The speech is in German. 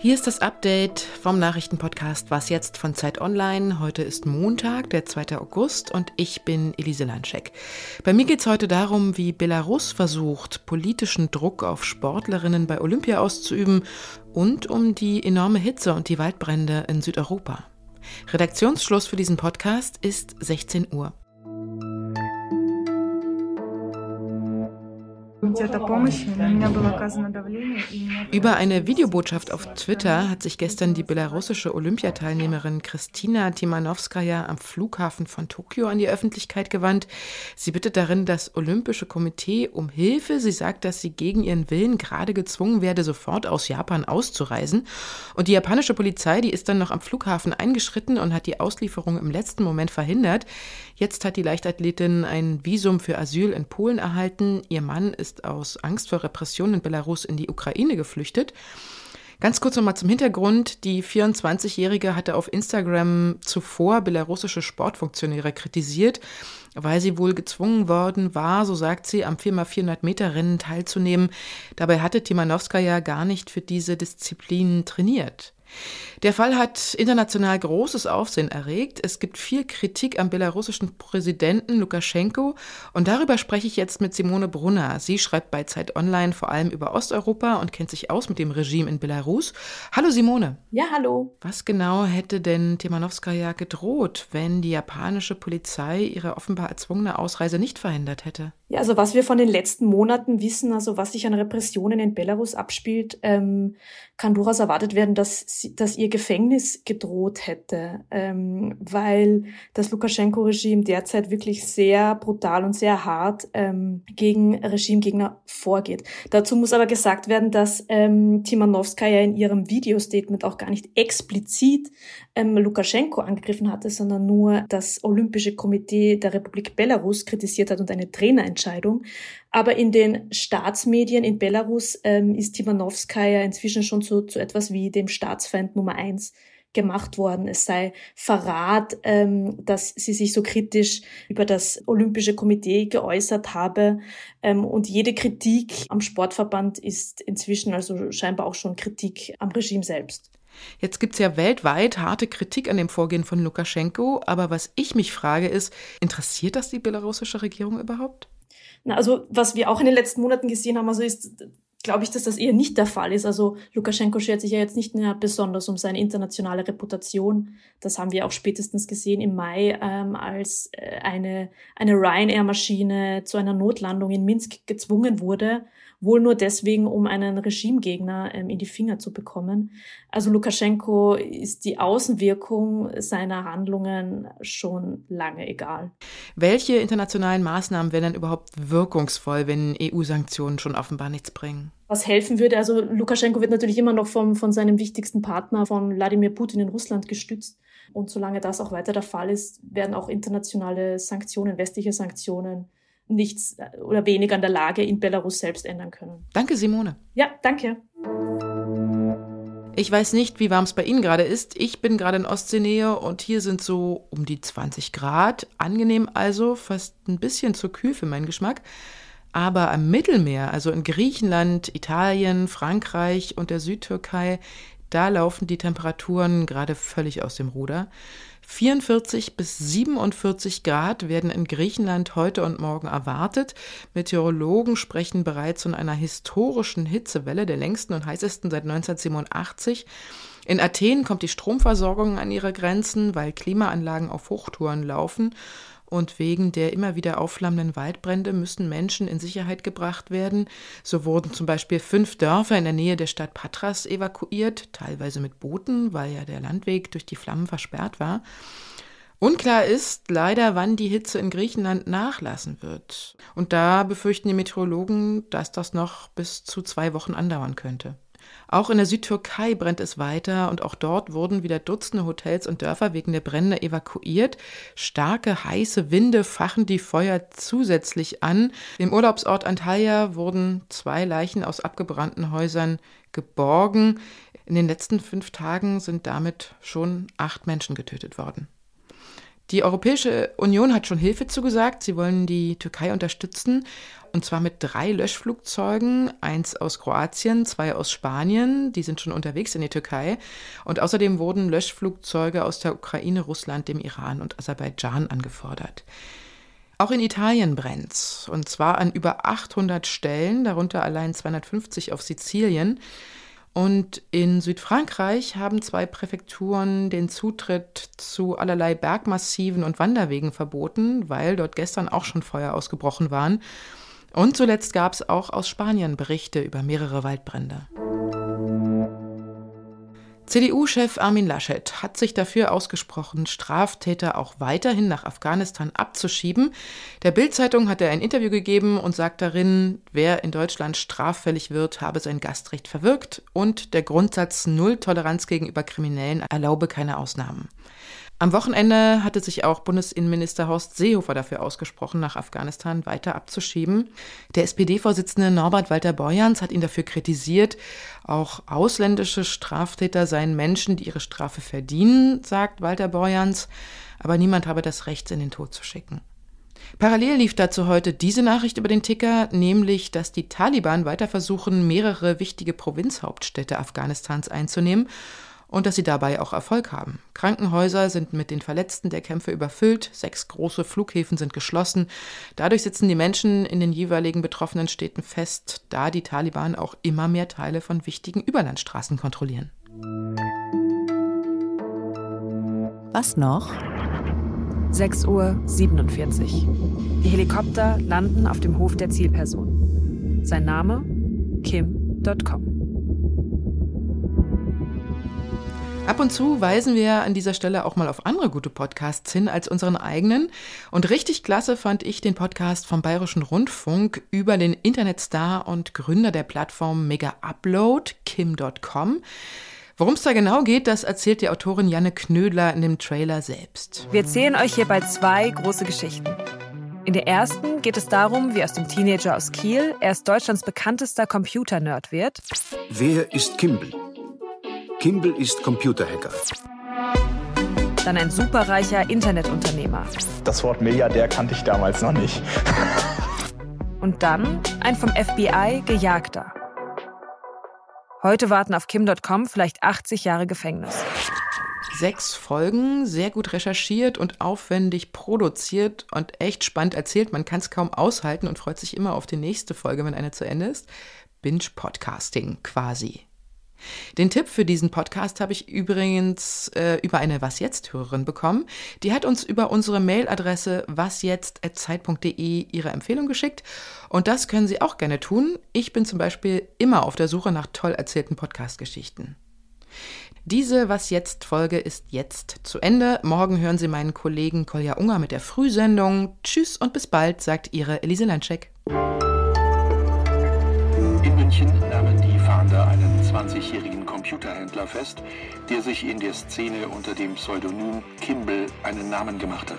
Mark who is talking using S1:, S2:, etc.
S1: Hier ist das Update vom Nachrichtenpodcast Was jetzt von Zeit Online. Heute ist Montag, der 2. August und ich bin Elise Landscheck. Bei mir geht es heute darum, wie Belarus versucht, politischen Druck auf Sportlerinnen bei Olympia auszuüben und um die enorme Hitze und die Waldbrände in Südeuropa. Redaktionsschluss für diesen Podcast ist 16 Uhr. Über eine Videobotschaft auf Twitter hat sich gestern die belarussische Olympiateilnehmerin Kristina Timanowskaja am Flughafen von Tokio an die Öffentlichkeit gewandt. Sie bittet darin das Olympische Komitee um Hilfe. Sie sagt, dass sie gegen ihren Willen gerade gezwungen werde, sofort aus Japan auszureisen. Und die japanische Polizei, die ist dann noch am Flughafen eingeschritten und hat die Auslieferung im letzten Moment verhindert. Jetzt hat die Leichtathletin ein Visum für Asyl in Polen erhalten. Ihr Mann ist aus Angst vor Repression in Belarus in die Ukraine geflüchtet. Ganz kurz nochmal zum Hintergrund. Die 24-Jährige hatte auf Instagram zuvor belarussische Sportfunktionäre kritisiert, weil sie wohl gezwungen worden war, so sagt sie, am 4x400 Meter Rennen teilzunehmen. Dabei hatte Timanowska ja gar nicht für diese Disziplin trainiert. Der Fall hat international großes Aufsehen erregt. Es gibt viel Kritik am belarussischen Präsidenten Lukaschenko und darüber spreche ich jetzt mit Simone Brunner. Sie schreibt bei Zeit Online vor allem über Osteuropa und kennt sich aus mit dem Regime in Belarus. Hallo Simone.
S2: Ja, hallo.
S1: Was genau hätte denn Timanowskaja gedroht, wenn die japanische Polizei ihre offenbar erzwungene Ausreise nicht verhindert hätte?
S2: Ja, also was wir von den letzten Monaten wissen, also was sich an Repressionen in Belarus abspielt, ähm, kann durchaus erwartet werden, dass, sie, dass ihr Gefängnis gedroht hätte, ähm, weil das Lukaschenko-Regime derzeit wirklich sehr brutal und sehr hart ähm, gegen Regimegegner vorgeht. Dazu muss aber gesagt werden, dass ähm, Timanowskaja in ihrem Videostatement auch gar nicht explizit ähm, Lukaschenko angegriffen hatte, sondern nur das Olympische Komitee der Republik Belarus kritisiert hat und eine Trainerentscheidung. Aber in den Staatsmedien in Belarus ähm, ist Timanowskaja inzwischen schon zu, zu etwas wie dem Staatsfeind Nummer eins gemacht worden. Es sei Verrat, ähm, dass sie sich so kritisch über das Olympische Komitee geäußert habe. Ähm, und jede Kritik am Sportverband ist inzwischen also scheinbar auch schon Kritik am Regime selbst.
S1: Jetzt gibt es ja weltweit harte Kritik an dem Vorgehen von Lukaschenko, aber was ich mich frage ist, interessiert das die belarussische Regierung überhaupt?
S2: Na, also was wir auch in den letzten Monaten gesehen haben, also ist, glaube ich, dass das eher nicht der Fall ist. Also Lukaschenko schert sich ja jetzt nicht mehr besonders um seine internationale Reputation. Das haben wir auch spätestens gesehen im Mai, ähm, als äh, eine, eine Ryanair-Maschine zu einer Notlandung in Minsk gezwungen wurde wohl nur deswegen, um einen Regimegegner ähm, in die Finger zu bekommen. Also Lukaschenko ist die Außenwirkung seiner Handlungen schon lange egal.
S1: Welche internationalen Maßnahmen wären denn überhaupt wirkungsvoll, wenn EU-Sanktionen schon offenbar nichts bringen?
S2: Was helfen würde, also Lukaschenko wird natürlich immer noch vom, von seinem wichtigsten Partner, von Wladimir Putin in Russland gestützt. Und solange das auch weiter der Fall ist, werden auch internationale Sanktionen, westliche Sanktionen nichts äh, oder wenig an der Lage in Belarus selbst ändern können.
S1: Danke, Simone.
S2: Ja, danke.
S1: Ich weiß nicht, wie warm es bei Ihnen gerade ist. Ich bin gerade in Ostseenähe und hier sind so um die 20 Grad. Angenehm also, fast ein bisschen zu kühl für meinen Geschmack. Aber am Mittelmeer, also in Griechenland, Italien, Frankreich und der Südtürkei, da laufen die Temperaturen gerade völlig aus dem Ruder. 44 bis 47 Grad werden in Griechenland heute und morgen erwartet. Meteorologen sprechen bereits von einer historischen Hitzewelle, der längsten und heißesten seit 1987. In Athen kommt die Stromversorgung an ihre Grenzen, weil Klimaanlagen auf Hochtouren laufen und wegen der immer wieder aufflammenden Waldbrände müssen Menschen in Sicherheit gebracht werden. So wurden zum Beispiel fünf Dörfer in der Nähe der Stadt Patras evakuiert, teilweise mit Booten, weil ja der Landweg durch die Flammen versperrt war. Unklar ist leider, wann die Hitze in Griechenland nachlassen wird. Und da befürchten die Meteorologen, dass das noch bis zu zwei Wochen andauern könnte. Auch in der Südtürkei brennt es weiter und auch dort wurden wieder Dutzende Hotels und Dörfer wegen der Brände evakuiert. Starke, heiße Winde fachen die Feuer zusätzlich an. Im Urlaubsort Antalya wurden zwei Leichen aus abgebrannten Häusern geborgen. In den letzten fünf Tagen sind damit schon acht Menschen getötet worden. Die Europäische Union hat schon Hilfe zugesagt. Sie wollen die Türkei unterstützen. Und zwar mit drei Löschflugzeugen, eins aus Kroatien, zwei aus Spanien, die sind schon unterwegs in die Türkei. Und außerdem wurden Löschflugzeuge aus der Ukraine, Russland, dem Iran und Aserbaidschan angefordert. Auch in Italien brennt's, und zwar an über 800 Stellen, darunter allein 250 auf Sizilien. Und in Südfrankreich haben zwei Präfekturen den Zutritt zu allerlei Bergmassiven und Wanderwegen verboten, weil dort gestern auch schon Feuer ausgebrochen waren. Und zuletzt gab es auch aus Spanien Berichte über mehrere Waldbrände. CDU-Chef Armin Laschet hat sich dafür ausgesprochen, Straftäter auch weiterhin nach Afghanistan abzuschieben. Der Bild-Zeitung hat er ein Interview gegeben und sagt darin, wer in Deutschland straffällig wird, habe sein Gastrecht verwirkt und der Grundsatz Null Toleranz gegenüber Kriminellen erlaube keine Ausnahmen. Am Wochenende hatte sich auch Bundesinnenminister Horst Seehofer dafür ausgesprochen, nach Afghanistan weiter abzuschieben. Der SPD-Vorsitzende Norbert Walter Borjans hat ihn dafür kritisiert. Auch ausländische Straftäter seien Menschen, die ihre Strafe verdienen, sagt Walter Borjans. Aber niemand habe das Recht, in den Tod zu schicken. Parallel lief dazu heute diese Nachricht über den Ticker, nämlich, dass die Taliban weiter versuchen, mehrere wichtige Provinzhauptstädte Afghanistans einzunehmen und dass sie dabei auch Erfolg haben. Krankenhäuser sind mit den Verletzten der Kämpfe überfüllt, sechs große Flughäfen sind geschlossen. Dadurch sitzen die Menschen in den jeweiligen betroffenen Städten fest, da die Taliban auch immer mehr Teile von wichtigen Überlandstraßen kontrollieren.
S3: Was noch?
S4: 6.47 Uhr. Die Helikopter landen auf dem Hof der Zielperson. Sein Name? Kim.com.
S1: Ab und zu weisen wir an dieser Stelle auch mal auf andere gute Podcasts hin als unseren eigenen. Und richtig klasse fand ich den Podcast vom Bayerischen Rundfunk über den Internetstar und Gründer der Plattform Mega Upload, Kim.com. Worum es da genau geht, das erzählt die Autorin Janne Knödler in dem Trailer selbst.
S4: Wir erzählen euch hierbei zwei große Geschichten. In der ersten geht es darum, wie aus dem Teenager aus Kiel erst Deutschlands bekanntester Computer-Nerd wird.
S5: Wer ist Kimball? Kimball ist Computerhacker.
S4: Dann ein superreicher Internetunternehmer.
S6: Das Wort Milliardär kannte ich damals noch nicht.
S4: Und dann ein vom FBI gejagter. Heute warten auf Kim.com vielleicht 80 Jahre Gefängnis.
S1: Sechs Folgen, sehr gut recherchiert und aufwendig produziert und echt spannend erzählt. Man kann es kaum aushalten und freut sich immer auf die nächste Folge, wenn eine zu Ende ist. Binge-Podcasting quasi. Den Tipp für diesen Podcast habe ich übrigens äh, über eine Was jetzt Hörerin bekommen. Die hat uns über unsere Mailadresse wasjetzt@zeit.de ihre Empfehlung geschickt und das können Sie auch gerne tun. Ich bin zum Beispiel immer auf der Suche nach toll erzählten Podcast-Geschichten. Diese Was jetzt Folge ist jetzt zu Ende. Morgen hören Sie meinen Kollegen Kolja Unger mit der Frühsendung. Tschüss und bis bald, sagt Ihre Elise Landscheck.
S7: In München nahmen die Fahnder einen 20-jährigen Computerhändler fest, der sich in der Szene unter dem Pseudonym Kimball einen Namen gemacht hat.